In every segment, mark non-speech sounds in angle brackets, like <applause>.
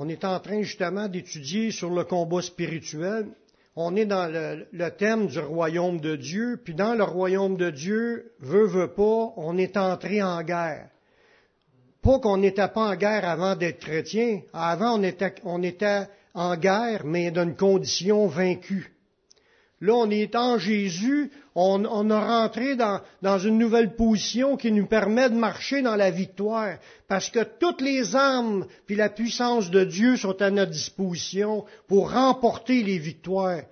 On est en train justement d'étudier sur le combat spirituel. On est dans le, thème du royaume de Dieu, puis dans le royaume de Dieu, veut, veut pas, on est entré en guerre. Pas qu'on n'était pas en guerre avant d'être chrétien. Avant, on était, on était en guerre, mais d'une condition vaincue. Là, on est en Jésus, on, on a rentré dans, une nouvelle position qui nous permet de marcher dans la victoire, parce que toutes les armes puis la puissance de Dieu sont à notre disposition pour remporter les victoires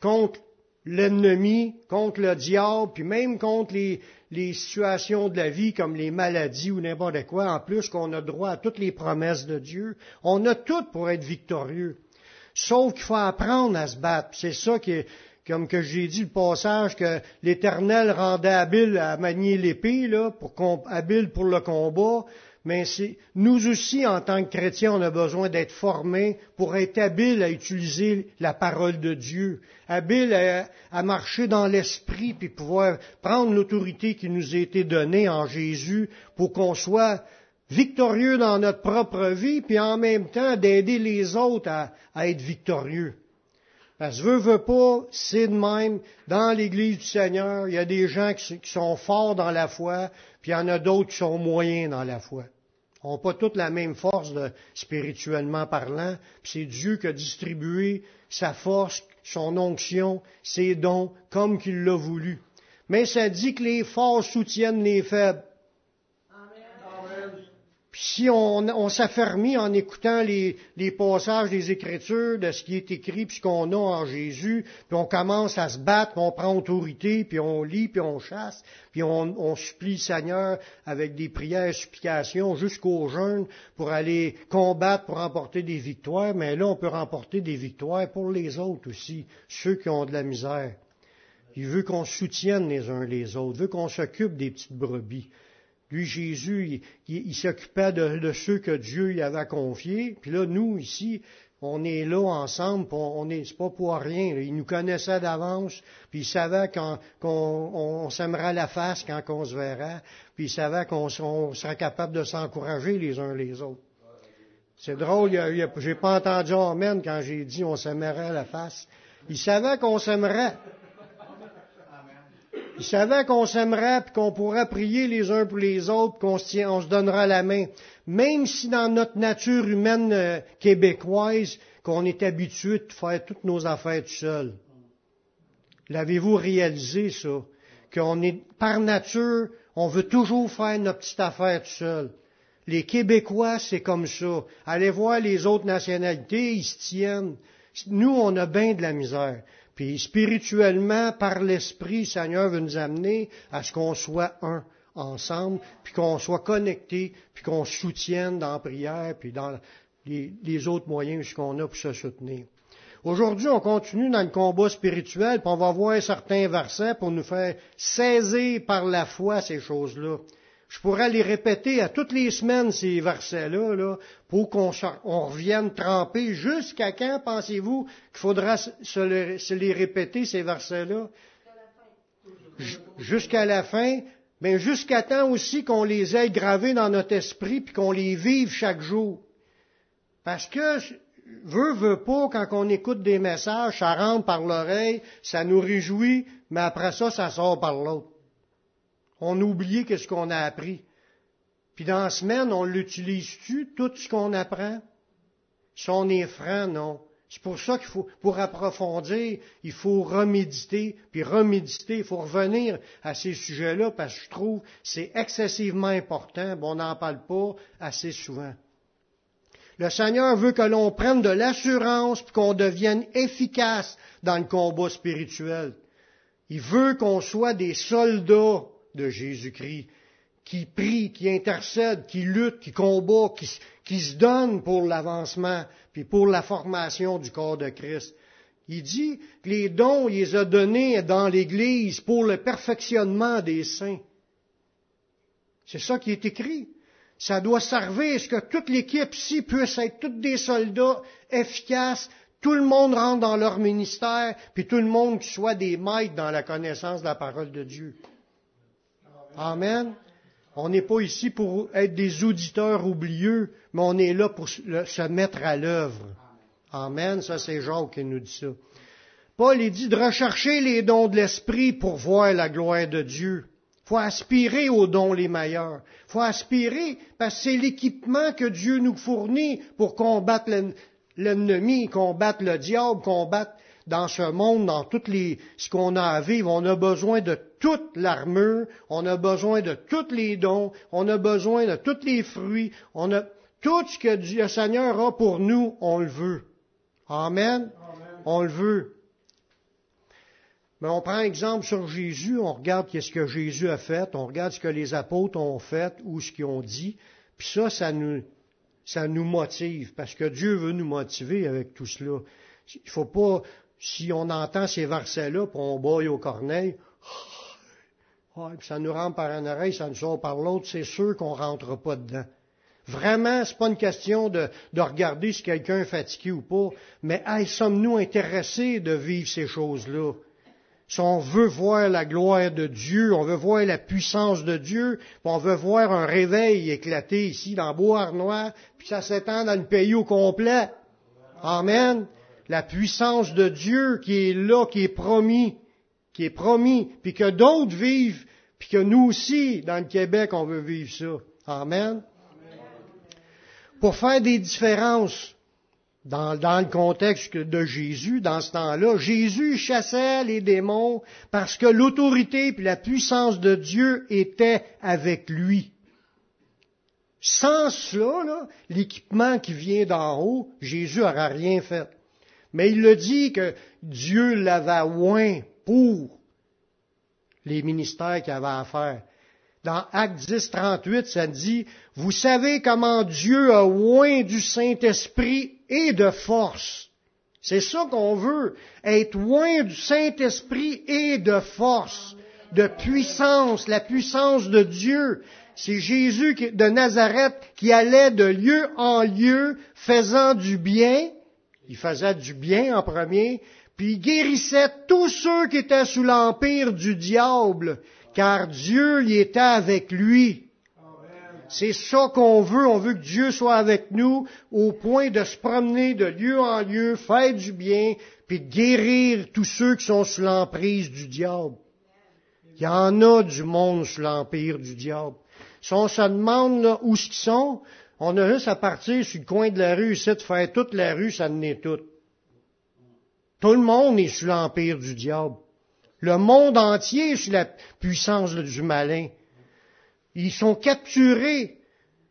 contre l'ennemi, contre le diable, puis même contre les, les situations de la vie comme les maladies ou n'importe quoi, en plus qu'on a droit à toutes les promesses de Dieu. On a tout pour être victorieux. Sauf qu'il faut apprendre à se battre. C'est ça qui est, comme que j'ai dit le passage que l'Éternel rendait habile à manier l'épée, là, pour habile pour le combat. Mais c'est, nous aussi, en tant que chrétiens, on a besoin d'être formés pour être habiles à utiliser la parole de Dieu, habiles à, marcher dans l'esprit, puis pouvoir prendre l'autorité qui nous a été donnée en Jésus pour qu'on soit victorieux dans notre propre vie, puis en même temps d'aider les autres à être victorieux. Parce que veut, veut pas, c'est de même. Dans l'Église du Seigneur, il y a des gens qui, sont forts dans la foi, puis il y en a d'autres qui sont moyens dans la foi. Ils n'ont pas toute la même force spirituellement parlant, puis c'est Dieu qui a distribué sa force, son onction, ses dons, comme qu'il l'a voulu. Mais ça dit que les forts soutiennent les faibles. Puis si on, on s'affermit en écoutant les, passages des Écritures, de ce qui est écrit, puis ce qu'on a en Jésus, puis on commence à se battre, puis on prend autorité, puis on lit, puis on chasse, puis on, on supplie le Seigneur avec des prières supplications jusqu'au jeûne pour aller combattre, pour remporter des victoires, mais là on peut remporter des victoires pour les autres aussi, ceux qui ont de la misère. Il veut qu'on soutienne les uns les autres, il veut qu'on s'occupe des petites brebis. Lui, Jésus, il, s'occupait de, ceux que Dieu lui avait confiés. Puis là, nous, ici, on est là ensemble, on n'est pas pour rien. Il nous connaissait d'avance, puis il savait qu'on qu on, s'aimerait la face quand on se verra, puis il savait qu'on serait capable de s'encourager les uns les autres. C'est drôle, j'ai pas entendu Amen quand j'ai dit on s'aimerait la face. Il savait qu'on s'aimerait. Il savait qu'on s'aimerait, puis qu'on pourrait prier les uns pour les autres, qu'on se, on se donnera la main. Même si dans notre nature humaine euh, québécoise, qu'on est habitué de faire toutes nos affaires tout seul. L'avez-vous réalisé, ça? Qu'on est, par nature, on veut toujours faire notre petite affaire tout seul. Les Québécois, c'est comme ça. Allez voir les autres nationalités, ils se tiennent. Nous, on a bien de la misère. Puis spirituellement, par l'Esprit, le Seigneur veut nous amener à ce qu'on soit un ensemble, puis qu'on soit connecté, puis qu'on soutienne dans la prière, puis dans les, les autres moyens qu'on a pour se soutenir. Aujourd'hui, on continue dans le combat spirituel, puis on va voir certains versets pour nous faire saisir par la foi ces choses-là. Je pourrais les répéter à toutes les semaines, ces versets-là, là, pour qu'on on revienne tremper. Jusqu'à quand pensez-vous qu'il faudra se, le, se, les répéter, ces versets-là? Jusqu'à la fin. Mais jusqu'à temps aussi qu'on les ait gravés dans notre esprit puis qu'on les vive chaque jour. Parce que, veut, veut pas, quand on écoute des messages, ça rentre par l'oreille, ça nous réjouit, mais après ça, ça sort par l'autre. On a oublié qu'est-ce qu'on a appris. Puis dans la semaine, on l'utilise-tu, tout ce qu'on apprend? Si on est non. C'est pour ça qu'il faut, pour approfondir, il faut reméditer, puis reméditer, il faut revenir à ces sujets-là, parce que je trouve que c'est excessivement important, bon, on n'en parle pas assez souvent. Le Seigneur veut que l'on prenne de l'assurance, puis qu'on devienne efficace dans le combat spirituel. Il veut qu'on soit des soldats de Jésus-Christ, qui prie, qui intercède, qui lutte, qui combat, qui, se donne pour l'avancement, puis pour la formation du corps de Christ. Il dit que les dons, il les a donnés dans l'Église pour le perfectionnement des saints. C'est ça qui est écrit. Ça doit servir à ce que toute l'équipe ici puisse être tous des soldats efficaces, tout le monde rentre dans leur ministère, puis tout le monde soit des maîtres dans la connaissance de la parole de Dieu. Amen. On n'est pas ici pour être des auditeurs oublieux, mais on est là pour se mettre à l'œuvre. Amen. Ça, c'est Jacques qui nous dit ça. Paul il dit de rechercher les dons de l'esprit pour voir la gloire de Dieu. faut aspirer aux dons les meilleurs. faut aspirer parce que c'est l'équipement que Dieu nous fournit pour combattre l'ennemi, combattre le diable, combattre dans ce monde, dans toutes les, ce qu'on a à vivre. On a besoin de toute l'armure, on a besoin de tous les dons, on a besoin de tous les fruits, on a tout ce que Dieu, le Seigneur a pour nous, on le veut. Amen. On le veut. Mais on prend exemple sur Jésus, on regarde ce que Jésus a fait, on regarde ce que les apôtres ont fait ou ce qu'ils ont dit, puis ça, ça nous, ça nous motive, parce que Dieu veut nous motiver avec tout cela. Il faut pas, si on entend ces versets-là, puis on boille au corneille, <sighs> puis ça nous rentre par une oreille, ça nous sort par l'autre, c'est sûr qu'on rentre pas dedans. Vraiment, c'est pas une question de, regarder si quelqu'un est fatigué ou pas, mais sommes-nous intéressés de vivre ces choses-là? Si on veut voir la gloire de Dieu, on veut voir la puissance de Dieu, on veut voir un réveil éclater ici dans Beauharnois, puis ça s'étend dans le pays au complet. Amen. La puissance de Dieu qui est là, qui est promis, qui est promis, puis que d'autres vivent, puis que nous aussi, dans le Québec, on veut vivre ça. Amen pour faire des différences dans, le contexte de Jésus, dans ce temps-là, Jésus chassait les démons parce que l'autorité et la puissance de Dieu étaient avec lui. Sans cela, l'équipement qui vient d'en haut, Jésus n'aurait rien fait. Mais il le dit que Dieu l'avait oint pour les ministères qu'il avait à faire dans Acte 10, 38, ça dit, vous savez comment Dieu a oint du Saint-Esprit et de force. C'est ça qu'on veut, être loin du Saint-Esprit et de force, de puissance, la puissance de Dieu. C'est Jésus de Nazareth qui allait de lieu en lieu faisant du bien. Il faisait du bien en premier, puis il guérissait tous ceux qui étaient sous l'empire du diable car Dieu y était avec lui. C'est ça qu'on veut. On veut que Dieu soit avec nous au point de se promener de lieu en lieu, faire du bien, puis de guérir tous ceux qui sont sous l'emprise du diable. Il y en a du monde sous l'empire du diable. Si on se demande où qu'ils sont, on a juste à partir sur le coin de la rue ici de faire toute la rue, ça n'est tout. Tout le monde est sous l'empire du diable. Le monde entier est sous la puissance du malin. Ils sont capturés.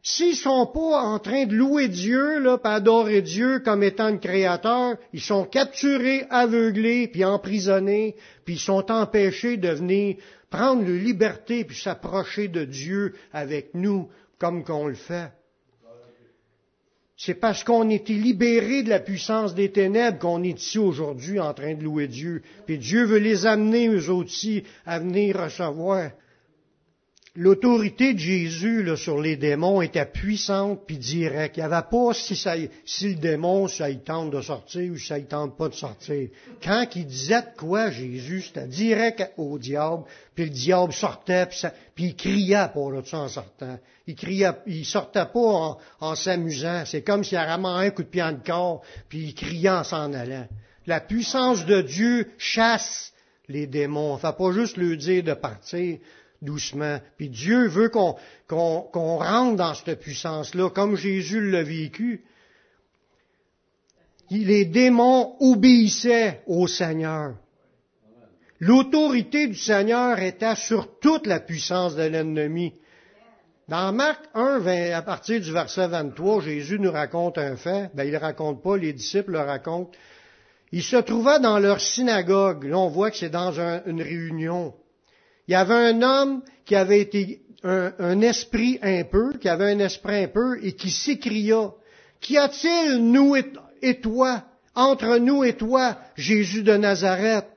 S'ils sont pas en train de louer Dieu, là, adorer Dieu comme étant le créateur, ils sont capturés, aveuglés, puis emprisonnés, puis ils sont empêchés de venir prendre leur liberté puis s'approcher de Dieu avec nous, comme qu'on le fait. C'est parce qu'on été libéré de la puissance des ténèbres qu'on est ici aujourd'hui en train de louer Dieu. Puis Dieu veut les amener, eux aussi, à venir recevoir L'autorité de Jésus sur les démons était puissante puis directe. Il n'y avait pas si, ça, le démon, ça il tente de sortir ou ça il tente pas de sortir. Quand il disait de quoi Jésus, c'était direct au diable, puis le diable sortait, puis, il criait pour là, en sortant. Il criait, il sortait pas en, s'amusant. C'est comme s'il avait un coup de pied en corps, puis il criait en s'en allant. La puissance de Dieu chasse les démons. On ne fait pas juste lui dire de partir, doucement. Puis Dieu veut qu'on rentre dans cette puissance-là, comme Jésus l'a vécu. Les démons obéissaient au Seigneur. L'autorité du Seigneur était sur toute la puissance de l'ennemi. Dans Marc 1, à partir du verset 23, Jésus nous raconte un fait. Ben, il ne raconte pas, les disciples le racontent. Il se trouvait dans leur synagogue. Là, on voit que c'est dans une réunion. Il y avait un homme qui avait été un, esprit un peu, qui avait un esprit un peu, et qui s'écria, Qu'y a-t-il, nous et toi, entre nous et toi, Jésus de Nazareth?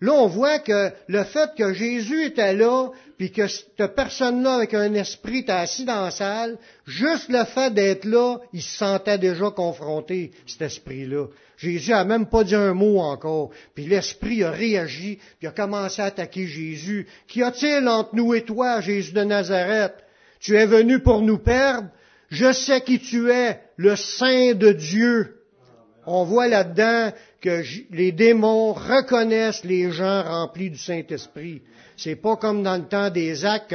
Là, on voit que le fait que Jésus était là, puis que cette personne-là avec un esprit était assis dans la salle, juste le fait d'être là, il se sentait déjà confronté, cet esprit-là. Jésus a même pas dit un mot encore. Puis l'esprit a réagi, puis a commencé à attaquer Jésus. Qu'y a-t-il entre nous et toi, Jésus de Nazareth? Tu es venu pour nous perdre. Je sais qui tu es, le Saint de Dieu. On voit là-dedans que les démons reconnaissent les gens remplis du Saint-Esprit. C'est pas comme dans le temps des actes,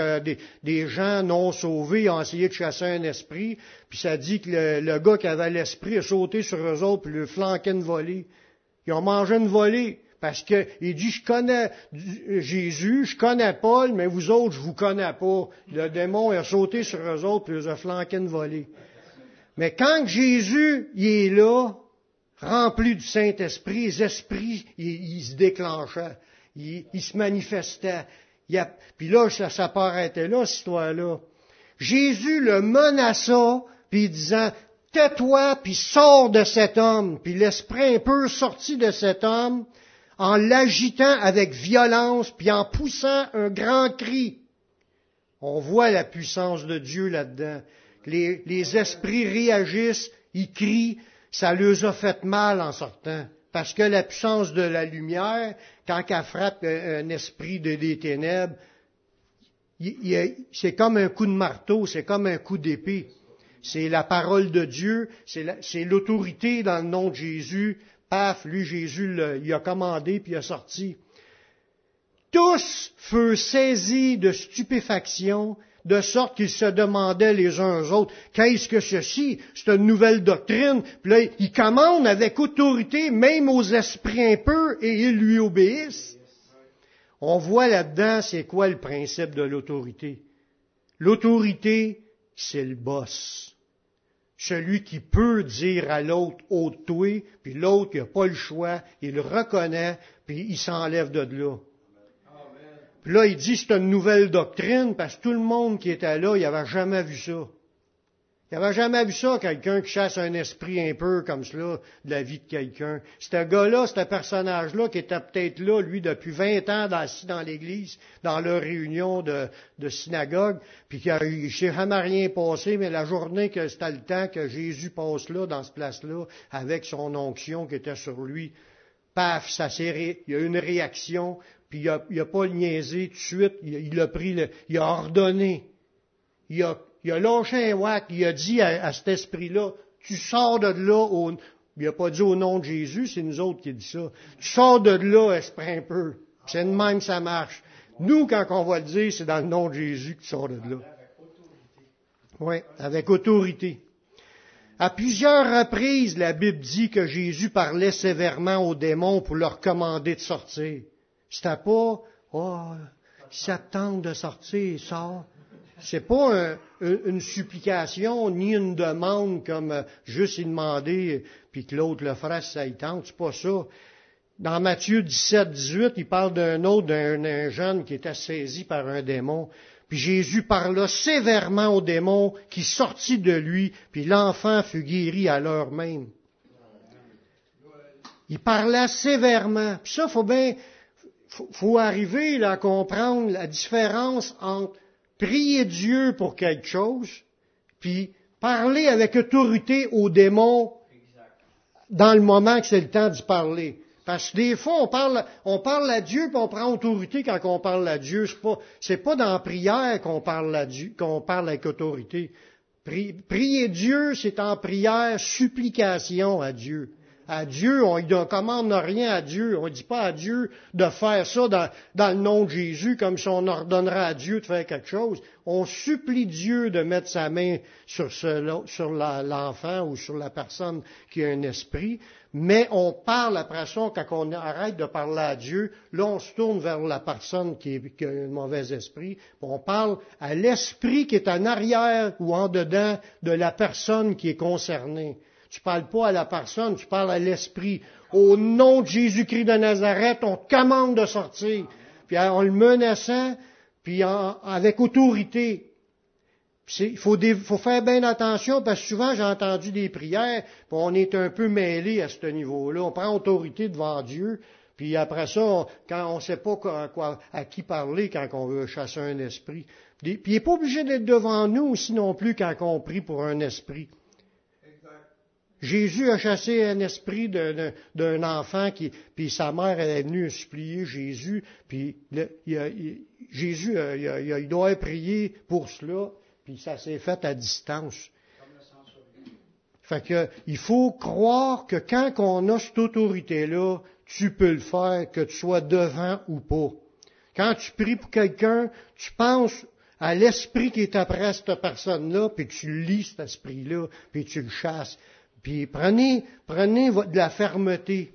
des, gens non sauvés ont essayé de chasser un esprit, puis ça dit que le, gars qui avait l'esprit a sauté sur eux autres, puis le flanquait une volée. Ils ont mangé une volée. Parce qu'il dit, je connais Jésus, je connais Paul, mais vous autres, je vous connais pas. Le démon a sauté sur eux autres, puis ils ont flanqué une volée. Mais quand Jésus, il est là, rempli du Saint-Esprit, les esprits, ils, se déclenchaient, ils, se manifestaient. puis là, ça, ça arrêter là, cette histoire-là. Jésus le menaça, puis disant, tais-toi, puis sors de cet homme. Puis l'esprit un peu sorti de cet homme, en l'agitant avec violence, puis en poussant un grand cri. On voit la puissance de Dieu là-dedans. Les esprits réagissent, ils crient, ça leur a fait mal en sortant. Parce que la puissance de la lumière, quand elle frappe un esprit de, des ténèbres, c'est comme un coup de marteau, c'est comme un coup d'épée. C'est la parole de Dieu, c'est l'autorité dans le nom de Jésus. Paf, lui, Jésus, il a commandé, puis il a sorti. Tous furent saisis de stupéfaction, de sorte qu'ils se demandaient les uns aux autres, qu'est-ce que ceci? C'est une nouvelle doctrine? Puis là, ils commandent avec autorité, même aux esprits peu, et ils lui obéissent. On voit là-dedans, c'est quoi le principe de l'autorité? L'autorité, c'est le boss. Celui qui peut dire à l'autre ôte-toi, puis l'autre, il n'a pas le choix, il le reconnaît, puis il s'enlève de là. Puis là, il dit c'est une nouvelle doctrine parce que tout le monde qui était là, il n'avait jamais vu ça. Il n'avait jamais vu ça, quelqu'un qui chasse un esprit un peu comme cela de la vie de quelqu'un. Ce gars-là, ce personnage-là, qui était peut-être là, lui, depuis 20 ans assis dans l'église, dans leur réunion de, synagogue, puis qu'il ne s'est jamais rien passé, mais la journée que c'était le temps que Jésus passe là, dans ce place-là, avec son onction qui était sur lui, paf, ça s'est, il y a eu une réaction, puis il n'a a pas niaisé tout de suite, il, a pris, le, il a ordonné. Il a, il a lâché un whack, il a dit à, cet esprit-là, tu sors de là, au, il n'a pas dit au nom de Jésus, c'est nous autres qui dit ça. Tu sors de là, esprit un peu. C'est de même ça marche. Nous, quand on va le dire, c'est dans le nom de Jésus que tu sors de là. Oui, avec autorité. À plusieurs reprises, la Bible dit que Jésus parlait sévèrement aux démons pour leur commander de sortir. C'était pas, oh, ça tente de sortir, sort. C'est pas une supplication ni une demande comme euh, juste y demander puis que l'autre le si ça y tente. C'est pas ça. Dans Matthieu 17, 18, il parle d'un autre, d'un jeune qui était saisi par un démon. Puis Jésus parla sévèrement au démon qui sortit de lui, puis l'enfant fut guéri à l'heure même. Il parlait sévèrement. Puis ça, faut bien, faut, faut arriver à comprendre la différence entre prier Dieu pour quelque chose, puis parler avec autorité aux démons dans le moment que c'est le temps d'y parler. Parce que des fois, on parle, on parle à Dieu, puis on prend autorité quand on parle à Dieu. C'est pas, c'est pas dans la prière qu'on parle à Dieu, qu'on parle avec autorité. prier Dieu, c'est en prière, supplication à Dieu à Dieu, on ne commande rien à Dieu, on ne dit pas à Dieu de faire ça dans, le nom de Jésus comme si on ordonnerait à Dieu de faire quelque chose. On supplie Dieu de mettre sa main sur, l'enfant ou sur la personne qui a un esprit, mais on parle après ça, quand on arrête de parler à Dieu, là on se tourne vers la personne qui a un mauvais esprit, on parle à l'esprit qui est en arrière ou en dedans de la personne qui est concernée. Tu parles pas à la personne, tu parles à l'esprit. Au nom de Jésus-Christ de Nazareth, on commande de sortir. Puis en le menaçant, puis avec autorité. Il faut, faire bien attention parce que souvent j'ai entendu des prières, puis on est un peu mêlé à ce niveau-là. On prend autorité devant Dieu, puis après ça, quand on ne sait pas à qui parler quand on veut chasser un esprit. Puis il n'est pas obligé d'être devant nous aussi non plus quand on prie pour un esprit. Jésus a chassé un esprit d'un enfant qui, puis sa mère elle est venue supplier Jésus, puis Jésus il, doit prier pour cela. puis ça s'est fait à distance. Fait que, il faut croire que quand on a cette autorité-là, tu peux le faire, que tu sois devant ou pas. Quand tu pries pour quelqu'un, tu penses à l'esprit qui est après cette personne-là, puis tu lis cet esprit-là, puis tu le chasses. Puis prenez, prenez de la fermeté.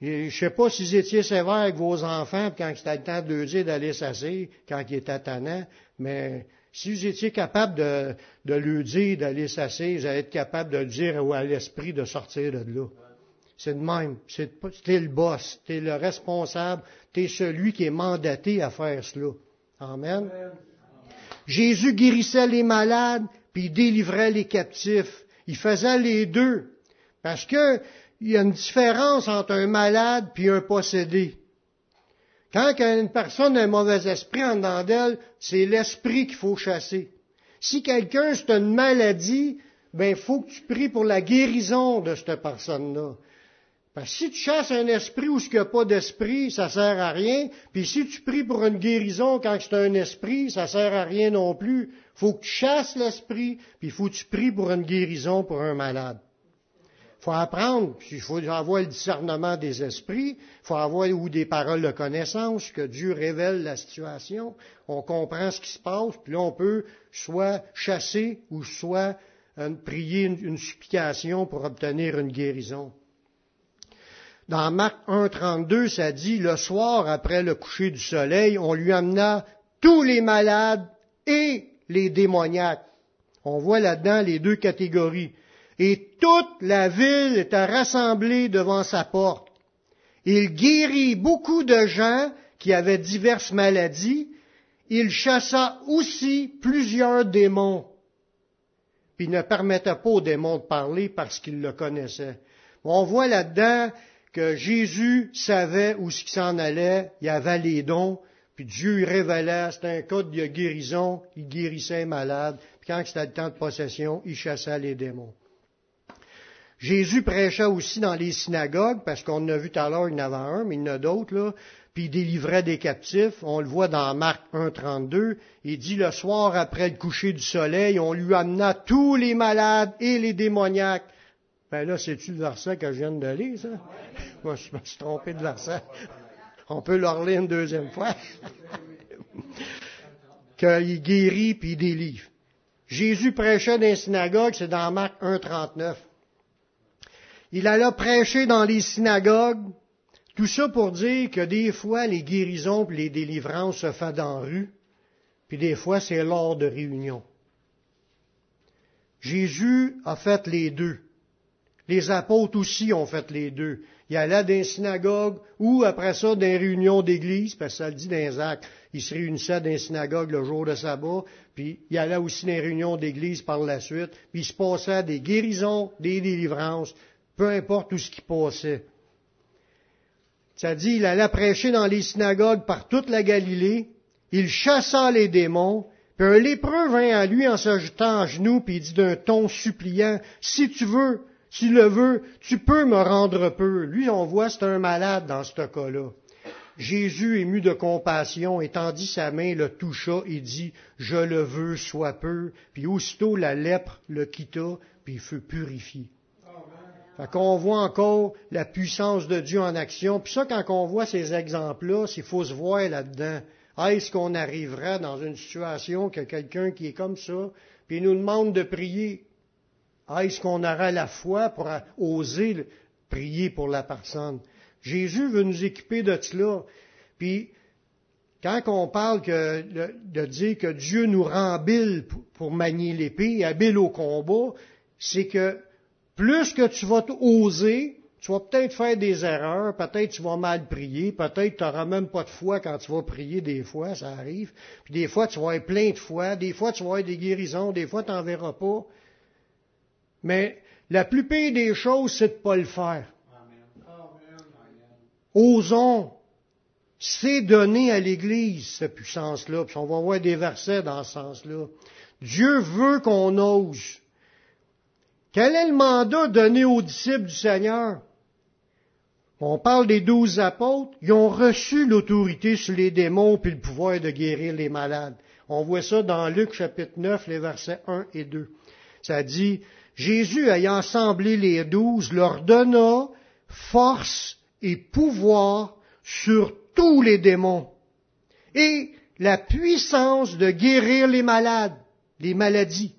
Je ne sais pas si vous étiez sévère avec vos enfants quand c'était le temps de leur dire d'aller s'asseoir, quand ils étaient tannants, mais si vous étiez capable de, de lui dire d'aller s'asseoir, vous allez être capable de dire à l'esprit de sortir de là. C'est de même. C'est le boss, es le responsable, es celui qui est mandaté à faire cela. Amen. Jésus guérissait les malades, puis il délivrait les captifs. Il faisait les deux. Parce que il y a une différence entre un malade puis un possédé. Quand une personne a un mauvais esprit en dedans d'elle, c'est l'esprit qu'il faut chasser. Si quelqu'un c'est une maladie, ben faut que tu pries pour la guérison de cette personne-là. Parce que si tu chasses un esprit où il n'y a pas d'esprit, ça sert à rien. Puis si tu pries pour une guérison quand c'est un esprit, ça sert à rien non plus. Faut que tu chasses l'esprit, puis il faut que tu pries pour une guérison pour un malade faut apprendre, puis il faut avoir le discernement des esprits, il faut avoir ou des paroles de connaissance, que Dieu révèle la situation, on comprend ce qui se passe, puis là on peut soit chasser ou soit euh, prier une, supplication pour obtenir une guérison. Dans Marc 1.32, ça dit, le soir après le coucher du soleil, on lui amena tous les malades et les démoniaques. On voit là-dedans les deux catégories et toute la ville était rassemblée devant sa porte. Il guérit beaucoup de gens qui avaient diverses maladies. Il chassa aussi plusieurs démons. Puis il ne permettait pas aux démons de parler parce qu'il le connaissait. On voit là-dedans Jésus savait où ce s'en allait, il avait les dons, puis Dieu lui révélait, c'était un cas de guérison, il guérissait les malades, puis quand c'était le temps de possession, il chassait les démons. Jésus prêcha aussi dans les synagogues, parce qu'on a vu tout à l'heure, il y en avait un, mais il y en a d'autres, puis il délivrait des captifs. On le voit dans Marc 1.32. Il dit, le soir après le coucher du soleil, on lui amena tous les malades et les démoniaques. Ben là, c'est-tu le verset que je viens de lire, ça? <laughs> Moi, je me suis trompé de verset. <laughs> On peut le relire une deuxième fois. <laughs> Qu'il guérit puis il délivre. Jésus prêchait dans les synagogues, c'est dans Marc 1.39. Il alla prêcher dans les synagogues. Tout ça pour dire que des fois, les guérisons et les délivrances se font dans rue, puis des fois, c'est lors de réunions. Jésus a fait les deux. Les apôtres aussi ont fait les deux. Il allait dans les synagogues ou après ça dans les réunions d'église, parce que ça le dit dans les actes. Il se réunissait dans les synagogues le jour de sabbat, puis il allait aussi dans les réunions d'église par la suite, puis il se passait des guérisons, des délivrances, peu importe où ce qui passait. Ça dit, il allait prêcher dans les synagogues par toute la Galilée, il chassa les démons, puis un lépreux vint à lui en se jetant à genoux, puis il dit d'un ton suppliant, si tu veux, si le veux, tu peux me rendre peu. Lui, on voit, c'est un malade dans ce cas-là. Jésus, ému de compassion, étendit sa main, le toucha et dit, je le veux, sois peu. Puis aussitôt la lèpre le quitta, puis il fut purifié. Fait qu'on voit encore la puissance de Dieu en action. Puis ça, quand on voit ces exemples-là, il faut se voir là-dedans. Est-ce qu'on arrivera dans une situation que quelqu'un qui est comme ça, puis il nous demande de prier? Est-ce qu'on aura la foi pour oser prier pour la personne? Jésus veut nous équiper de cela. Puis, quand on parle de, dire que Dieu nous rend habile pour manier l'épée, habile au combat, c'est que plus que tu vas oser, tu vas peut-être faire des erreurs, peut-être tu vas mal prier, peut-être tu n'auras même pas de foi quand tu vas prier des fois, ça arrive. Puis des fois, tu vas être plein de foi, des fois, tu vas avoir des guérisons, des fois, tu n'en verras pas. Mais la plupart des choses, c'est de ne pas le faire. Osons. C'est donner à l'Église cette puissance-là. Puis on va voir des versets dans ce sens-là. Dieu veut qu'on ose. Quel est le mandat donné aux disciples du Seigneur? On parle des douze apôtres, ils ont reçu l'autorité sur les démons puis le pouvoir de guérir les malades. On voit ça dans Luc chapitre 9, les versets 1 et 2. Ça dit, Jésus ayant assemblé les douze leur donna force et pouvoir sur tous les démons et la puissance de guérir les malades, les maladies,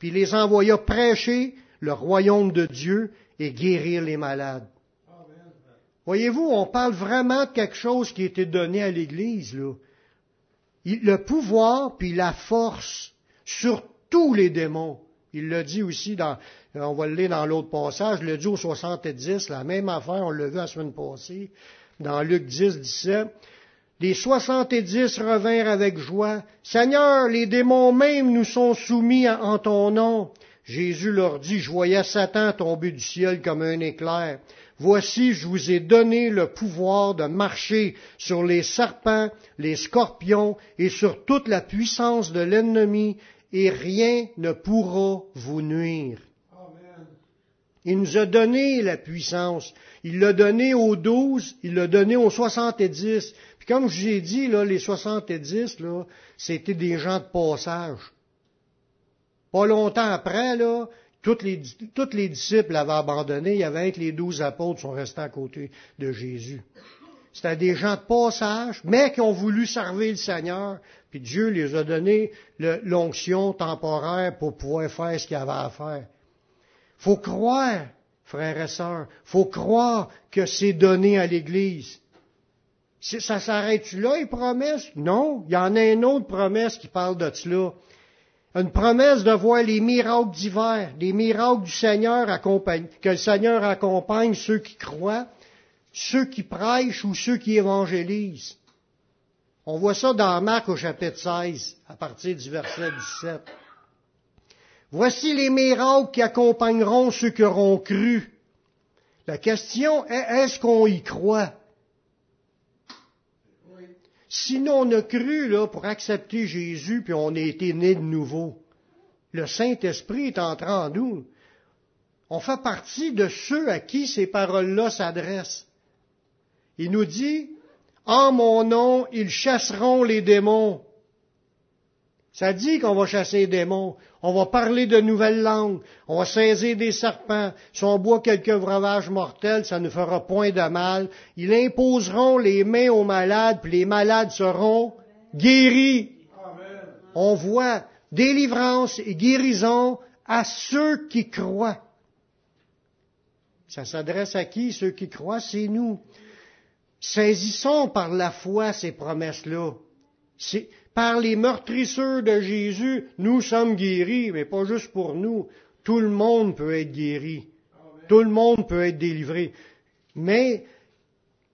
puis les envoya prêcher le royaume de Dieu et guérir les malades. Voyez-vous, on parle vraiment de quelque chose qui a été donné à l'Église, là. Le pouvoir puis la force sur tous les démons. Il l'a dit aussi dans, on va le lire dans l'autre passage, l'a dit au 70, la même affaire, on l'a vu la semaine passée, dans Luc 10, 17. Les soixante-dix revinrent avec joie. Seigneur, les démons même nous sont soumis en ton nom. Jésus leur dit, je voyais Satan tomber du ciel comme un éclair. Voici, je vous ai donné le pouvoir de marcher sur les serpents, les scorpions et sur toute la puissance de l'ennemi, et rien ne pourra vous nuire. Il nous a donné la puissance. Il l'a donné aux douze, il l'a donné aux soixante-dix. Puis comme je vous ai dit, là, les soixante-dix, c'était des gens de passage. Pas longtemps après, là, toutes les, toutes les disciples l'avaient abandonné. Il y avait que les douze apôtres sont restés à côté de Jésus. C'était des gens de passage, mais qui ont voulu servir le Seigneur. Puis Dieu les a donné l'onction temporaire pour pouvoir faire ce qu'il avait à faire. Faut croire, frères et sœurs, faut croire que c'est donné à l'Église. Ça s'arrête-tu là, les promesses? Non, il y en a une autre promesse qui parle de cela. Une promesse de voir les miracles d'hiver, les miracles du Seigneur accompagne, que le Seigneur accompagne ceux qui croient, ceux qui prêchent ou ceux qui évangélisent. On voit ça dans Marc au chapitre 16, à partir du verset 17. Voici les miracles qui accompagneront ceux qui auront cru. La question est, est-ce qu'on y croit? Sinon, on a cru pour accepter Jésus, puis on a été né de nouveau. Le Saint-Esprit est entré en nous. On fait partie de ceux à qui ces paroles-là s'adressent. Il nous dit, en mon nom, ils chasseront les démons. Ça dit qu'on va chasser les démons. On va parler de nouvelles langues. On va saisir des serpents. Si on boit quelques breuvages mortels, ça ne fera point de mal. Ils imposeront les mains aux malades, puis les malades seront guéris. On voit délivrance et guérison à ceux qui croient. Ça s'adresse à qui? Ceux qui croient, c'est nous. Saisissons par la foi ces promesses-là. Par les meurtrisseurs de Jésus, nous sommes guéris, mais pas juste pour nous. Tout le monde peut être guéri. Tout le monde peut être délivré. Mais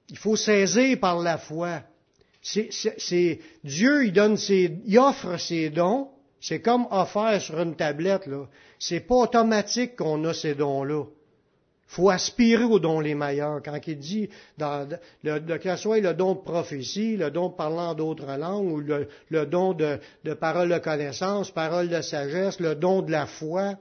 il faut saisir par la foi. C'est, Dieu, il donne ses, il offre ses dons. C'est comme offert sur une tablette, là. C'est pas automatique qu'on a ces dons-là faut aspirer aux dons les meilleurs. Quand il dit, dans, le, que ce soit le don de prophétie, le don de parlant d'autres langues, ou le, don de, de, parole de connaissance, parole de sagesse, le don de la foi,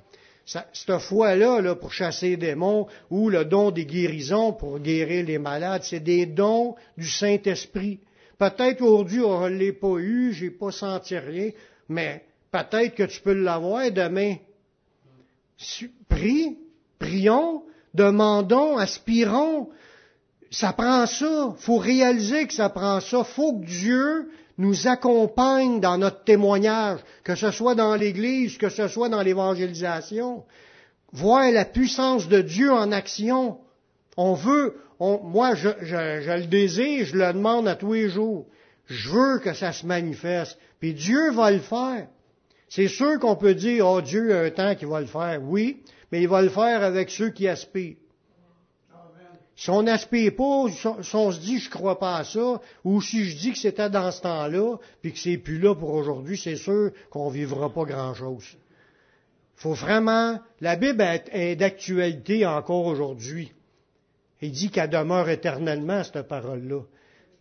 cette foi-là, là, pour chasser les démons, ou le don des guérisons pour guérir les malades, c'est des dons du Saint-Esprit. Peut-être aujourd'hui, on ne l'a pas eu, j'ai pas senti rien, mais peut-être que tu peux l'avoir demain. Prie, prions, demandons, aspirons. Ça prend ça. faut réaliser que ça prend ça. faut que Dieu nous accompagne dans notre témoignage, que ce soit dans l'Église, que ce soit dans l'évangélisation. Voir la puissance de Dieu en action. On veut, moi je, je, le désire, je le demande à tous les jours. Je veux que ça se manifeste. Puis Dieu va le faire. C'est sûr qu'on peut dire, oh Dieu a un temps qui va le faire. Oui, mais il va le faire avec ceux qui aspirent. Si on n'aspire pas, si on se dit je crois pas à ça, ou si je dis que c'était dans ce temps-là, puis que c'est plus là pour aujourd'hui, c'est sûr qu'on vivra pas grand-chose. Faut vraiment, la Bible est d'actualité encore aujourd'hui. Il dit qu'elle demeure éternellement, cette parole-là.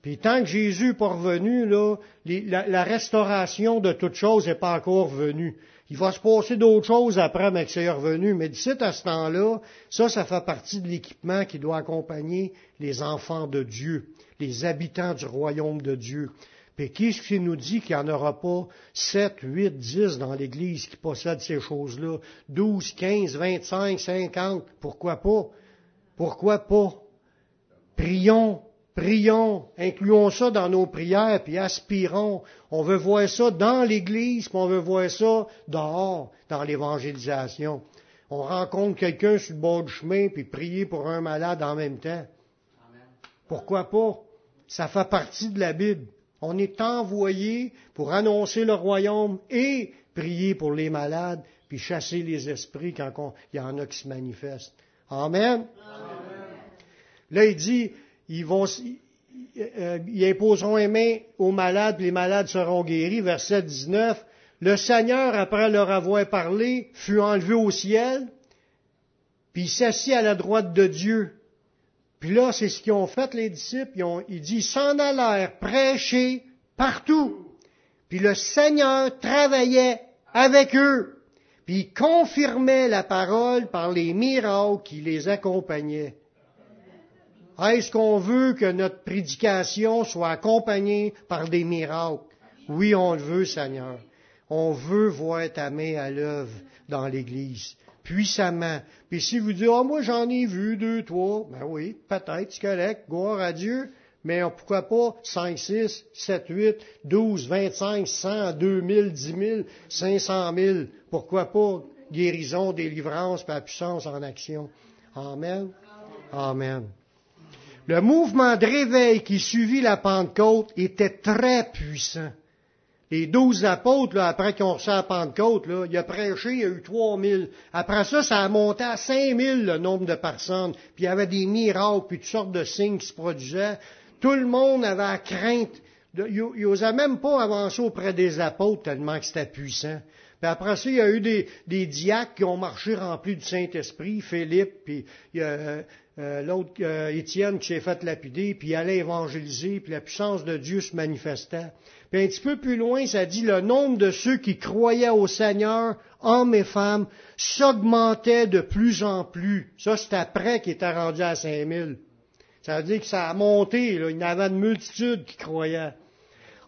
Puis tant que Jésus n'est pas revenu, là, la, restauration de toute chose n'est pas encore venue. Il va se passer d'autres choses après, mais c'est revenu. Mais d'ici à ce temps-là, ça, ça fait partie de l'équipement qui doit accompagner les enfants de Dieu, les habitants du royaume de Dieu. Puis qui ce qui nous dit qu'il n'y en aura pas 7, 8, 10 dans l'Église qui possèdent ces choses-là? 12, 15, 25, 50, pourquoi pas? Pourquoi pas? Prions, prions, incluons ça dans nos prières, puis aspirons. On veut voir ça dans l'Église, puis on veut voir ça dehors, dans l'évangélisation. On rencontre quelqu'un sur le bord du chemin, puis prier pour un malade en même temps. Pourquoi pas? Ça fait partie de la Bible. On est envoyé pour annoncer le royaume et prier pour les malades, puis chasser les esprits quand il y en a qui se manifestent. Amen. Là, il dit, ils vont, euh, ils imposeront les mains aux malades, puis les malades seront guéris. Verset 19. Le Seigneur, après leur avoir parlé, fut enlevé au ciel, puis s'assit à la droite de Dieu. Puis là, c'est ce qu'ils ont fait, les disciples. Ils ont, il dit, s'en allèrent prêcher partout. Puis le Seigneur travaillait avec eux. Puis il confirmait la parole par les miracles qui les accompagnaient. Est-ce qu'on veut que notre prédication soit accompagnée par des miracles? Oui, on le veut, Seigneur. On veut voir ta main à l'œuvre dans l'Église puissamment. Puis si vous dites, oh, moi j'en ai vu deux, trois, ben oui, peut-être, c'est correct, gloire à Dieu, mais pourquoi pas 5, 6, 7, 8, 12, 25, 100, 2000, 10 000, 500 000, pourquoi pas guérison, délivrance, par puissance en action. Amen. Amen. Le mouvement de réveil qui suivit la Pentecôte était très puissant les douze apôtres, après qu'ils ont reçu la Pentecôte, là, il a prêché, il y a eu trois mille. Après ça, ça a monté à cinq mille le nombre de personnes. Puis il y avait des miracles, puis toutes sortes de signes qui se produisaient. Tout le monde avait la crainte. il n'osait même pas avancer auprès des apôtres tellement que c'était puissant. Puis après ça, il y a eu des, des diacres qui ont marché remplis du Saint-Esprit, Philippe, puis il y a, euh, euh, l'autre euh, Étienne qui s'est fait lapider, puis il allait évangéliser, puis la puissance de Dieu se manifestait. Puis un petit peu plus loin, ça dit le nombre de ceux qui croyaient au Seigneur, hommes et femmes, s'augmentait de plus en plus. Ça, c'est après qu'il était rendu à 5000. Ça veut dire que ça a monté, là. il y avait une multitude qui croyait.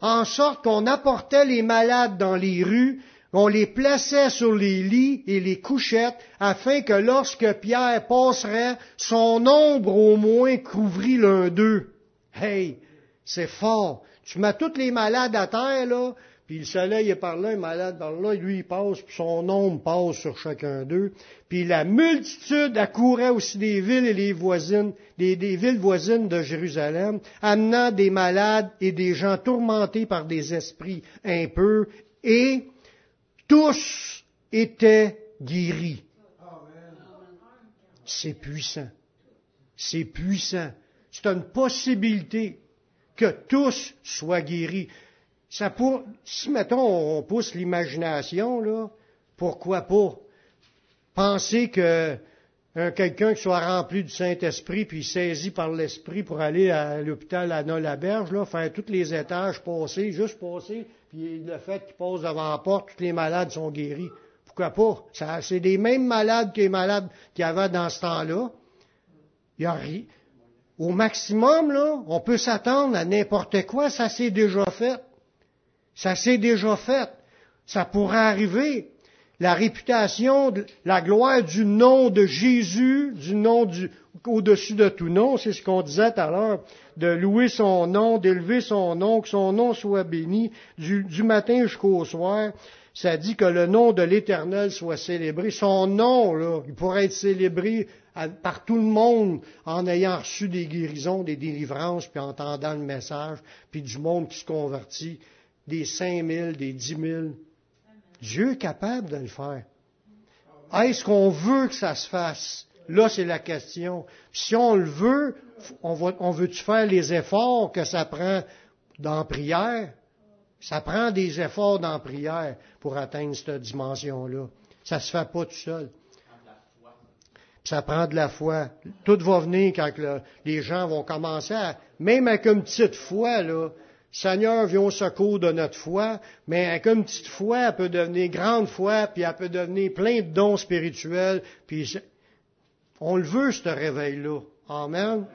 En sorte qu'on apportait les malades dans les rues, on les plaçait sur les lits et les couchettes afin que lorsque Pierre passerait, son ombre au moins couvrit l'un d'eux. Hey, c'est fort. Tu mets tous les malades à terre, là, puis le soleil est par là, un malade par là, lui il passe, puis son ombre passe sur chacun d'eux. Puis la multitude accourait aussi des villes et les voisines, des, villes voisines de Jérusalem, amenant des malades et des gens tourmentés par des esprits impurs, et tous étaient guéris. C'est puissant. C'est puissant. C'est une possibilité que tous soient guéris. Ça pour, si, mettons, on pousse l'imagination, là, pourquoi pas penser que quelqu'un qui soit rempli du Saint-Esprit puis saisi par l'Esprit pour aller à l'hôpital à Nolaberge, là, faire tous les étages passer, juste passer, puis le fait qu'il passe devant la porte, tous les malades sont guéris. Pourquoi pas? C'est des mêmes malades que les malades qu'il y avait dans ce temps-là. Il y a Au maximum, là, on peut s'attendre à n'importe quoi, ça s'est déjà fait. Ça s'est déjà fait. Ça pourrait arriver. La réputation, la gloire du nom de Jésus, du nom du, au-dessus de tout nom, c'est ce qu'on disait tout à l'heure, de louer son nom, d'élever son nom, que son nom soit béni du, matin jusqu'au soir. Ça dit que le nom de l'Éternel soit célébré. Son nom, là, il pourrait être célébré par tout le monde en ayant reçu des guérisons, des délivrances, puis en entendant le message, puis du monde qui se convertit, des cinq mille, des dix mille. Dieu est capable de le faire. Est-ce qu'on veut que ça se fasse? Là, c'est la question. Si on le veut, on, on veut-tu faire les efforts que ça prend dans la prière? Ça prend des efforts dans la prière pour atteindre cette dimension-là. Ça se fait pas tout seul. ça prend de la foi. Tout va venir quand les gens vont commencer à, même avec une petite foi, là, Seigneur, viens au secours de notre foi, mais avec une petite foi, elle peut devenir grande foi, puis elle peut devenir plein de dons spirituels, puis on le veut, ce réveil-là. Amen.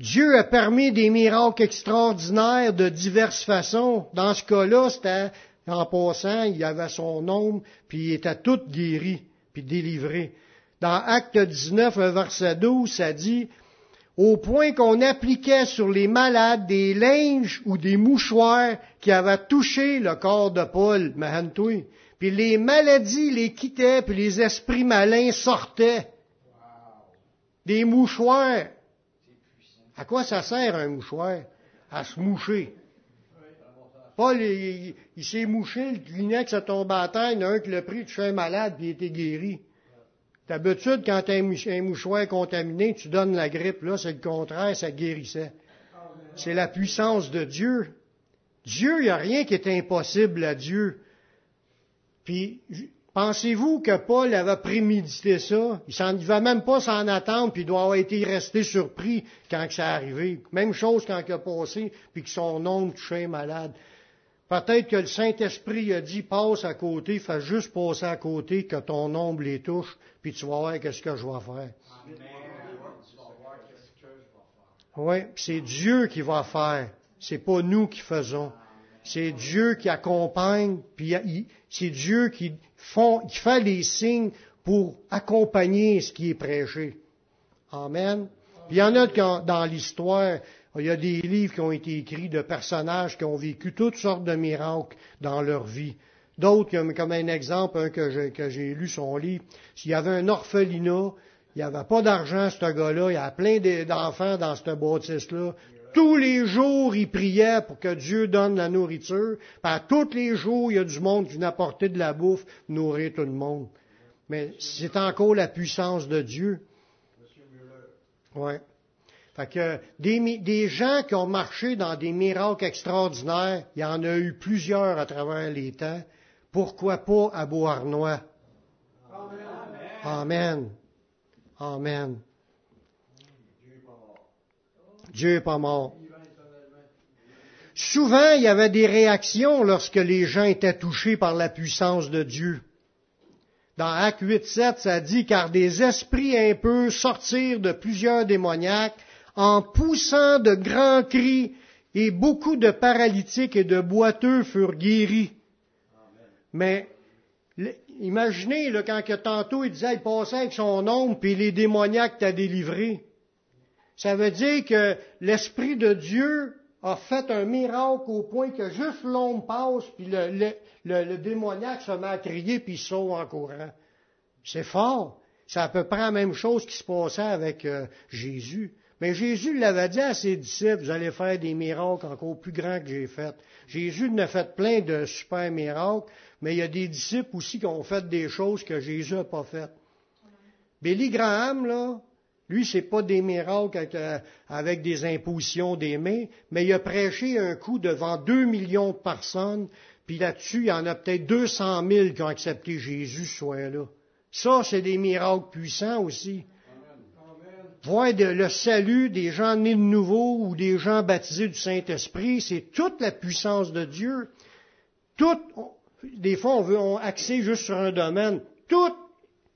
Dieu a permis des miracles extraordinaires de diverses façons. Dans ce cas-là, c'était en passant, il avait son ombre, puis il était tout guéri, puis délivré. Dans Acte 19, verset 12, ça dit, au point qu'on appliquait sur les malades des linges ou des mouchoirs qui avaient touché le corps de Paul, Mahantoui. Puis les maladies les quittaient, puis les esprits malins sortaient. Des mouchoirs. À quoi ça sert un mouchoir? À se moucher. Paul, il, s'est mouché, le a tombé à terre, il y en a un qui l'a pris, tu fais malade, puis il était guéri. D'habitude, quand un mouchoir contaminé, tu donnes la grippe. Là, c'est le contraire, ça guérissait. C'est la puissance de Dieu. Dieu, il n'y a rien qui est impossible à Dieu. Puis, pensez-vous que Paul avait prémédité ça? Il ne va même pas s'en attendre, puis il doit avoir été resté surpris quand ça est arrivé. Même chose quand il a passé, puis que son oncle touchait malade. Peut-être que le Saint-Esprit a dit, passe à côté, fais juste passer à côté, que ton ombre les touche, puis tu vas voir qu'est-ce que je vais faire. Oui, c'est Dieu qui va faire. C'est pas nous qui faisons. C'est Dieu qui accompagne, puis c'est Dieu qui, qui fait les signes pour accompagner ce qui est prêché. Amen. Puis il y en a dans l'histoire, il y a des livres qui ont été écrits de personnages qui ont vécu toutes sortes de miracles dans leur vie. D'autres, comme un exemple, un que j'ai lu son livre, s'il y avait un orphelinat, il n'y avait pas d'argent, ce gars-là, il y a plein d'enfants dans cette bâtisse-là. Tous les jours, il priait pour que Dieu donne la nourriture. Par tous les jours, il y a du monde qui vient apporter de la bouffe, nourrir tout le monde. Mais c'est encore la puissance de Dieu. Ouais. Fait que des, gens qui ont marché dans des miracles extraordinaires, il y en a eu plusieurs à travers les temps. Pourquoi pas à Beauharnois? Amen. Amen. Dieu n'est pas mort. Souvent, il y avait des réactions lorsque les gens étaient touchés par la puissance de Dieu. Dans Acte 8, 7, ça dit, car des esprits un peu sortirent de plusieurs démoniaques en poussant de grands cris, et beaucoup de paralytiques et de boiteux furent guéris. Mais imaginez là, quand que tantôt il disait il passait avec son ombre, puis les démoniaques t'a délivré. Ça veut dire que l'Esprit de Dieu a fait un miracle au point que juste l'ombre passe, puis le, démoniaque se met à crier, puis il sauve en courant. C'est fort. C'est à peu près la même chose qui se passait avec euh, Jésus. Mais Jésus l'avait dit à ses disciples, vous allez faire des miracles encore plus grands que j'ai fait. Jésus en a fait plein de super miracles, mais il y a des disciples aussi qui ont fait des choses que Jésus n'a pas faites. Billy Graham, là, lui, c'est pas des miracles avec, des impositions des mains, mais il a prêché un coup devant deux millions de personnes, puis là-dessus, il y en a peut-être 200 mille qui ont accepté Jésus ce soir-là. Ça, c'est des miracles puissants aussi voir le salut des gens nés de nouveau ou des gens baptisés du Saint-Esprit, c'est toute la puissance de Dieu. Tout, des fois, on veut axer juste sur un domaine. Tout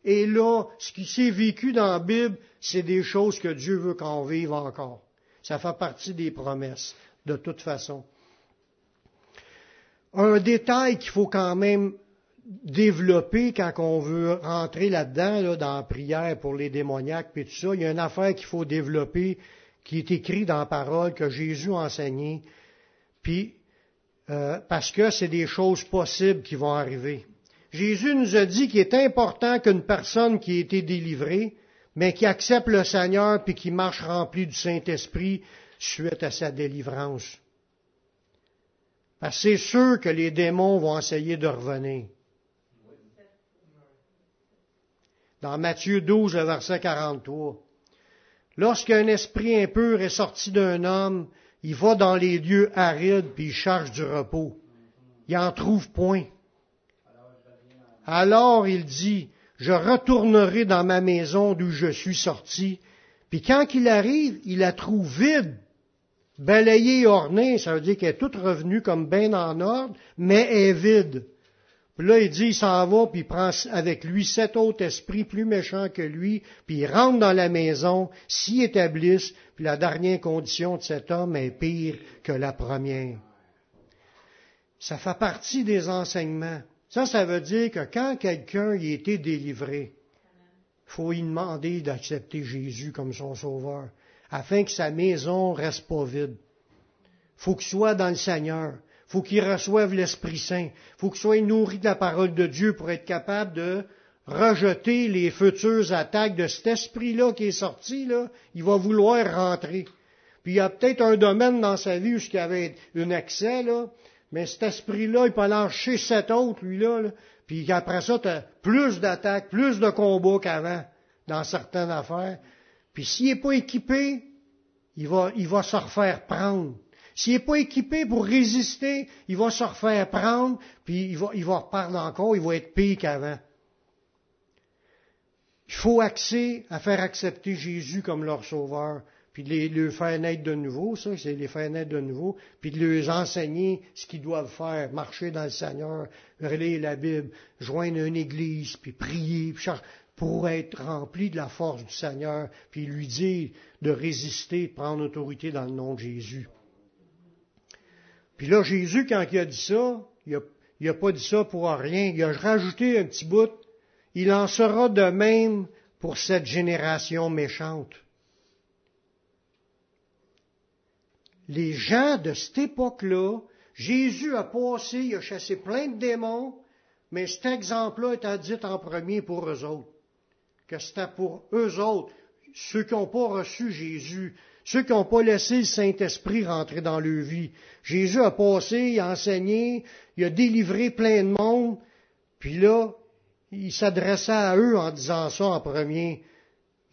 est là. Ce qui s'est vécu dans la Bible, c'est des choses que Dieu veut qu'on vive encore. Ça fait partie des promesses, de toute façon. Un détail qu'il faut quand même développer quand on veut rentrer là-dedans, là, dans la prière pour les démoniaques et tout ça. Il y a une affaire qu'il faut développer qui est écrit dans la parole que Jésus a enseigné, puis euh, parce que c'est des choses possibles qui vont arriver. Jésus nous a dit qu'il est important qu'une personne qui a été délivrée, mais qui accepte le Seigneur puis qui marche rempli du Saint-Esprit suite à sa délivrance. Parce que c'est sûr que les démons vont essayer de revenir. Dans Matthieu 12, verset 43. Lorsqu'un esprit impur est sorti d'un homme, il va dans les lieux arides puis il cherche du repos. Il en trouve point. Alors il dit, je retournerai dans ma maison d'où je suis sorti. Puis quand il arrive, il la trouve vide, balayée et ornée. Ça veut dire qu'elle est toute revenue comme bien en ordre, mais est vide. Puis là, il dit, il s'en va, puis il prend avec lui sept autres esprits plus méchants que lui, puis il rentre dans la maison, s'y établissent, puis la dernière condition de cet homme est pire que la première. Ça fait partie des enseignements. Ça, ça veut dire que quand quelqu'un y a été délivré, faut lui demander d'accepter Jésus comme son sauveur, afin que sa maison reste pas vide. Faut qu'il soit dans le Seigneur. Faut qu'il reçoive l'Esprit Saint. Faut qu'il soit nourri de la parole de Dieu pour être capable de rejeter les futures attaques de cet esprit-là qui est sorti, là. Il va vouloir rentrer. Puis il y a peut-être un domaine dans sa vie où il y avait un accès. Mais cet esprit-là, il peut aller chez cet autre, lui-là, là. Puis après ça, tu as plus d'attaques, plus de combats qu'avant dans certaines affaires. Puis s'il n'est pas équipé, il va, il va se refaire prendre. S'il n'est pas équipé pour résister, il va se refaire prendre, puis il va, il va reprendre encore, il va être pire qu'avant. Il faut accès à faire accepter Jésus comme leur sauveur puis de les, faire naître de nouveau, ça, c'est les faire naître de nouveau, puis de leur enseigner ce qu'ils doivent faire, marcher dans le Seigneur, relire la Bible, joindre une église, puis prier, pour être rempli de la force du Seigneur, puis lui dire de résister, de prendre autorité dans le nom de Jésus. Puis là, Jésus, quand il a dit ça, il a pas dit ça pour rien, il a rajouté un petit bout, il en sera de même pour cette génération méchante. les gens de cette époque-là, Jésus a passé, il a chassé plein de démons, mais cet exemple-là était dit en premier pour eux autres. Que c'était pour eux autres, ceux qui n'ont pas reçu Jésus, ceux qui n'ont pas laissé le Saint-Esprit rentrer dans leur vie. Jésus a passé, il a enseigné, il a délivré plein de monde, puis là, il s'adressait à eux en disant ça en premier.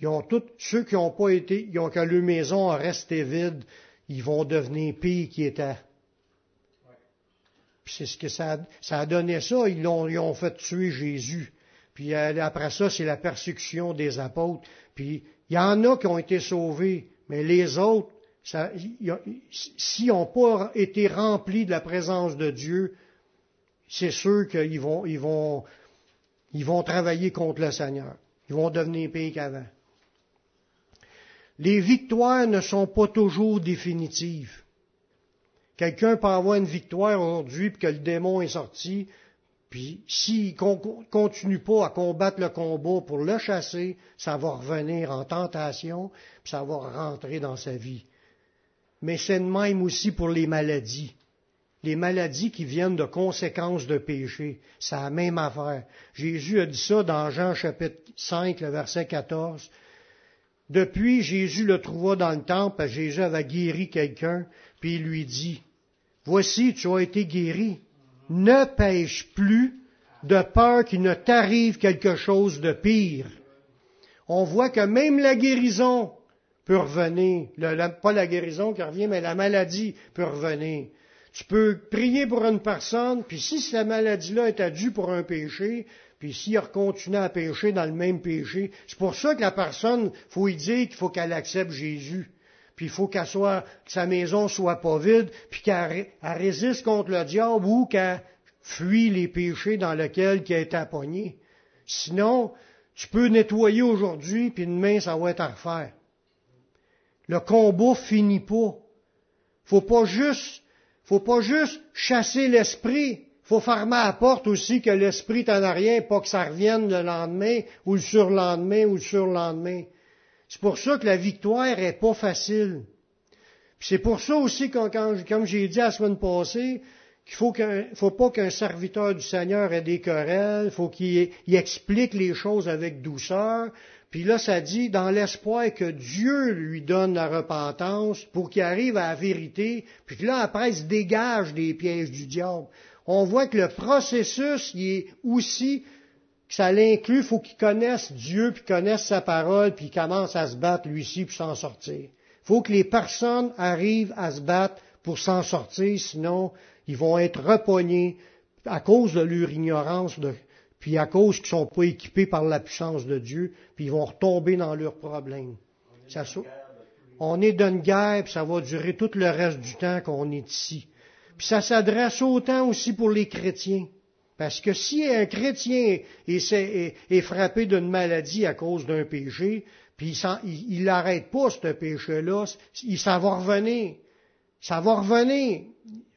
Ils ont tous, ceux qui n'ont pas été, ils ont que leur maison a resté vide, ils vont devenir pires qu'ils étaient. Puis c'est ce que ça a, ça a donné ça. Ils, ont, ils ont fait tuer Jésus. Puis euh, après ça, c'est la persécution des apôtres. Puis il y en a qui ont été sauvés, mais les autres, s'ils n'ont pas été remplis de la présence de Dieu, c'est sûr qu'ils vont, ils vont, ils vont travailler contre le Seigneur. Ils vont devenir pires qu'avant les victoires ne sont pas toujours définitives. Quelqu'un peut avoir une victoire aujourd'hui, puis que le démon est sorti, puis s'il ne continue pas à combattre le combat pour le chasser, ça va revenir en tentation, puis ça va rentrer dans sa vie. Mais c'est de même aussi pour les maladies. Les maladies qui viennent de conséquences de péché, c'est la même affaire. Jésus a dit ça dans Jean chapitre 5, le verset 14. Depuis, Jésus le trouva dans le temple, Jésus avait guéri quelqu'un, puis il lui dit, Voici, tu as été guéri, ne pêche plus de peur qu'il ne t'arrive quelque chose de pire. On voit que même la guérison peut revenir, pas la guérison qui revient, mais la maladie peut revenir. Tu peux prier pour une personne, puis si cette maladie-là est due pour un péché, puis s'il continue à pécher dans le même péché, c'est pour ça que la personne, faut lui dire qu'il faut qu'elle accepte Jésus. Puis il faut qu'elle soit, que sa maison soit pas vide, puis qu'elle résiste contre le diable ou qu'elle fuit les péchés dans lesquels elle est appognée. Sinon, tu peux nettoyer aujourd'hui, puis demain, ça va être à refaire. Le combat finit pas. Faut pas juste, faut pas juste chasser l'esprit, faut fermer la porte aussi que l'esprit t'en a rien, pas que ça revienne le lendemain, ou le surlendemain, ou le surlendemain. C'est pour ça que la victoire est pas facile. c'est pour ça aussi, comme j'ai dit la semaine passée, qu'il faut faut pas qu'un serviteur du Seigneur ait des querelles, faut qu'il explique les choses avec douceur. Puis là, ça dit, dans l'espoir que Dieu lui donne la repentance pour qu'il arrive à la vérité, puis là, après, il se dégage des pièges du diable on voit que le processus, il est aussi, que ça l'inclut, il faut qu'il connaisse Dieu, puis connaisse sa parole, puis commence à se battre lui-ci pour s'en sortir. Il faut que les personnes arrivent à se battre pour s'en sortir, sinon ils vont être repognés à cause de leur ignorance, puis à cause qu'ils ne sont pas équipés par la puissance de Dieu, puis ils vont retomber dans leurs problèmes. on est dans une guerre, puis ça va durer tout le reste du temps qu'on est ici. Puis ça s'adresse autant aussi pour les chrétiens. Parce que si un chrétien est, frappé d'une maladie à cause d'un péché, puis il n'arrête pas ce péché-là, ça va revenir. Ça va revenir.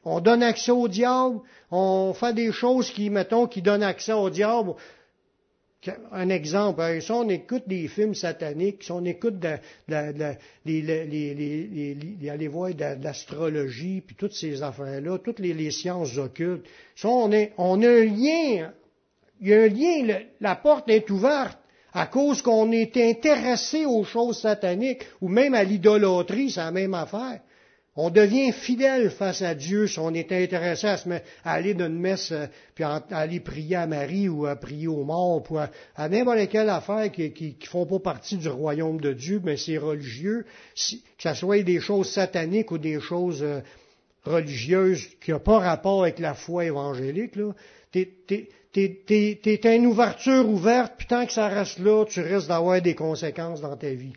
On donne accès au diable, on fait des choses qui, mettons, qui donnent accès au diable. Un exemple, hein, si on écoute des films sataniques, si on écoute de, les, voir de, l'astrologie, puis toutes ces affaires-là, toutes les, sciences occultes, si on a un lien, il y a un lien, la porte est ouverte à cause qu'on est intéressé aux choses sataniques, ou même à l'idolâtrie, c'est la même affaire. On devient fidèle face à Dieu si on est intéressé à, se à aller d'une messe, euh, puis à, aller prier à Marie ou à prier aux morts, ou à, n'importe quelle affaire qui, qui, font pas partie du royaume de Dieu, mais c'est religieux, que ce soit des choses sataniques ou des choses euh, religieuses qui n'ont pas rapport avec la foi évangélique. T'es, t'es, une ouverture ouverte, puis tant que ça reste là, tu risques d'avoir des conséquences dans ta vie.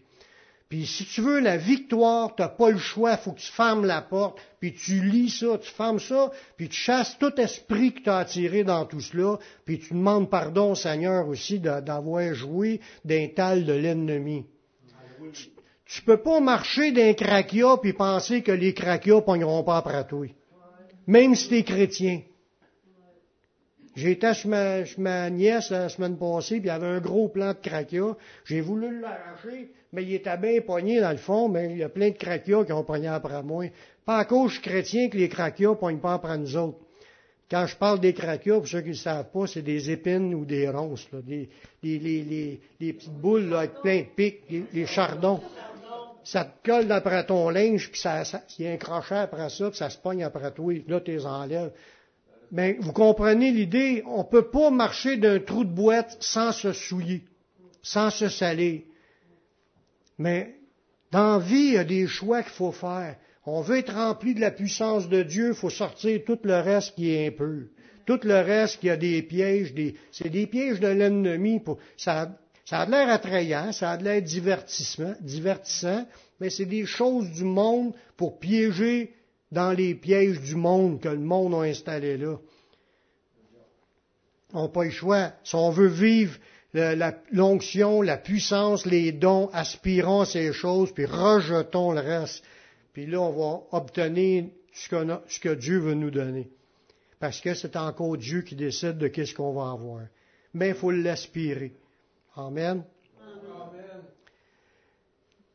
Puis si tu veux la victoire, tu n'as pas le choix, faut que tu fermes la porte, puis tu lis ça, tu fermes ça, puis tu chasses tout esprit que tu attiré dans tout cela, puis tu demandes pardon au Seigneur aussi d'avoir joué d'un tal de l'ennemi. Tu, peux pas marcher d'un craquia puis penser que les craquias pogneront pas après toi. Même si tu es chrétien. J'étais chez ma, nièce la semaine passée, puis il y avait un gros plant de craquia. J'ai voulu l'arracher, mais il était bien pogné dans le fond, mais il y a plein de craquias qui ont pogné après moi. Pas à cause je suis chrétien que les craquias pognent pas après nous autres. Quand je parle des craquias, pour ceux qui ne savent pas, c'est des épines ou des ronces, là, des, les, les, petites boules là, avec plein de pics, les, chardons. Ça te colle après ton linge, puis ça, ça, il y a un crochet après ça, puis ça se pogne après toi, là, tu les enlèves. Mais vous comprenez l'idée, on ne peut pas marcher d'un trou de boîte sans se souiller, sans se saler. Mais dans la vie, il y a des choix qu'il faut faire. On veut être rempli de la puissance de Dieu, il faut sortir tout le reste qui est impur. Tout le reste qui a des pièges, c'est des pièges de l'ennemi. Ça, ça a l'air attrayant, ça a l'air divertissement, divertissant, mais c'est des choses du monde pour piéger dans les pièges du monde que le monde a installé là. On n'a pas le choix. Si on veut vivre l'onction, la, puissance, les dons, aspirons à ces choses, puis rejetons le reste. Puis là, on va obtenir ce que, ce que Dieu veut nous donner. Parce que c'est encore Dieu qui décide de qu'est-ce qu'on va avoir. Mais il faut l'aspirer. Amen. Amen.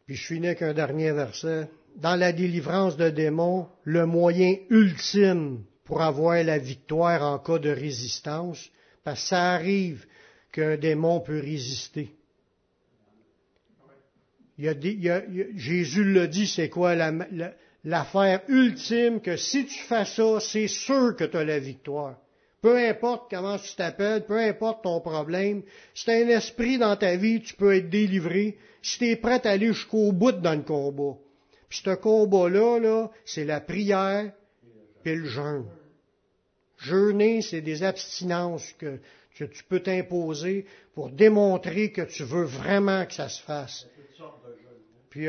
Puis je finis avec un dernier verset dans la délivrance de démons le moyen ultime pour avoir la victoire en cas de résistance, parce que ça arrive qu'un démon peut résister. Jésus le dit, c'est quoi l'affaire ultime que si tu fais ça, c'est sûr que tu as la victoire. Peu importe comment tu t'appelles, peu importe ton problème, si tu un esprit dans ta vie, tu peux être délivré. Si tu es prêt à aller jusqu'au bout dans le combat. Puis ce combat-là, là, c'est la prière et le jeûne. Jeûner, c'est des abstinences que, tu peux t'imposer pour démontrer que tu veux vraiment que ça se fasse. Puis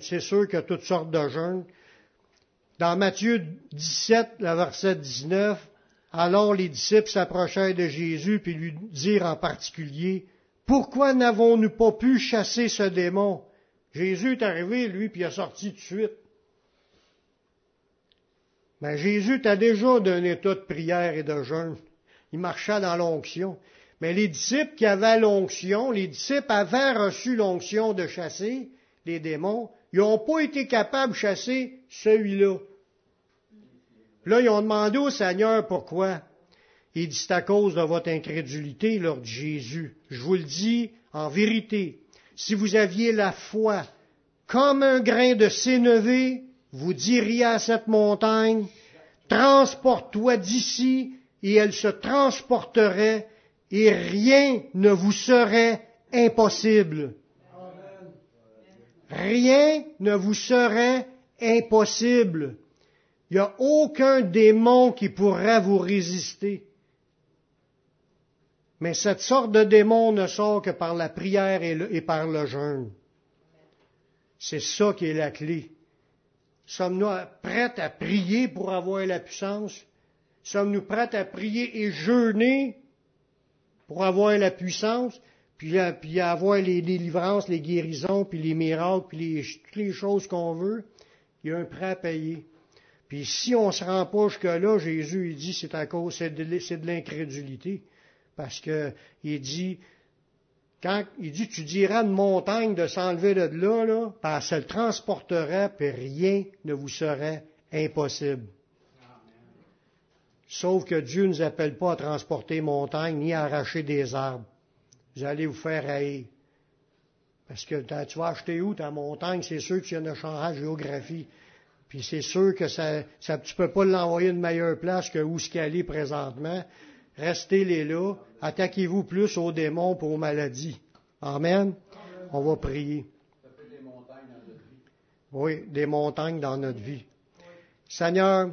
c'est sûr qu'il y a toutes sortes de jeûnes. Dans Matthieu 17, le verset 19, alors les disciples s'approchèrent de Jésus puis lui dirent en particulier, Pourquoi n'avons-nous pas pu chasser ce démon? Jésus est arrivé, lui, puis il a sorti tout de suite. Mais Jésus t'a déjà d'un état de prière et de jeûne. Il marchait dans l'onction. Mais les disciples qui avaient l'onction, les disciples avaient reçu l'onction de chasser les démons, ils n'ont pas été capables de chasser celui-là. Là, ils ont demandé au Seigneur pourquoi. Il dit, c'est à cause de votre incrédulité, leur dit Jésus. Je vous le dis en vérité, si vous aviez la foi comme un grain de sénévé, vous diriez à cette montagne, transporte-toi d'ici, et elle se transporterait, et rien ne vous serait impossible. Rien ne vous serait impossible. Il n'y a aucun démon qui pourrait vous résister. Mais cette sorte de démon ne sort que par la prière et, par le jeûne. C'est ça qui est la clé. Sommes-nous prêts à prier pour avoir la puissance? Sommes-nous prêts à prier et jeûner pour avoir la puissance, puis, puis avoir les délivrances, les guérisons, puis les miracles, puis toutes les choses qu'on veut? Il y a un prêt à payer. Puis si on se rend pas jusque-là, Jésus, il dit, c'est à cause, c'est de l'incrédulité. Parce que, il dit, quand, il dit, tu diras une montagne de s'enlever de là, là, parce qu'elle transporterait, puis rien ne vous serait impossible. Sauf que Dieu ne nous appelle pas à transporter montagne ni à arracher des arbres. Vous allez vous faire haïr. Parce que tu vas acheter où ta montagne, c'est sûr que tu as une changement de géographie. Puis c'est sûr que ça, tu peux pas l'envoyer une meilleure place que où ce qu'elle est présentement. Restez les là. Attaquez-vous plus aux démons pour aux maladies. Amen. On va prier. Oui, des montagnes dans notre vie. Seigneur,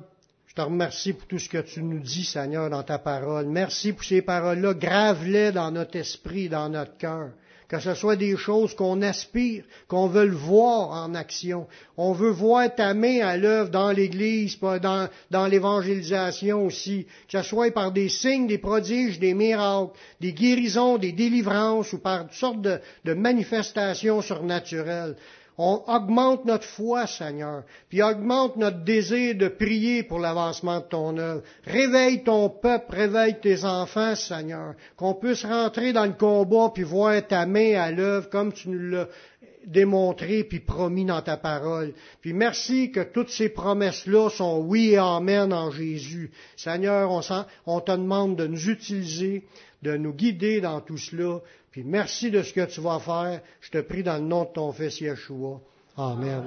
je te remercie pour tout ce que tu nous dis, Seigneur, dans ta parole. Merci pour ces paroles-là. Grave-les dans notre esprit, dans notre cœur. Que ce soit des choses qu'on aspire, qu'on veut voir en action. On veut voir ta main à l'œuvre dans l'Église, dans, l'évangélisation aussi. Que ce soit par des signes, des prodiges, des miracles, des guérisons, des délivrances ou par toutes sortes de manifestations surnaturelles. On augmente notre foi, Seigneur, puis augmente notre désir de prier pour l'avancement de ton œuvre. Réveille ton peuple, réveille tes enfants, Seigneur, qu'on puisse rentrer dans le combat puis voir ta main à l'œuvre comme tu nous l'as démontré puis promis dans ta parole. Puis merci que toutes ces promesses-là sont oui et amen en Jésus. Seigneur, on, on te demande de nous utiliser, de nous guider dans tout cela, puis merci de ce que tu vas faire. Je te prie dans le nom de ton Fils Yeshua. Amen.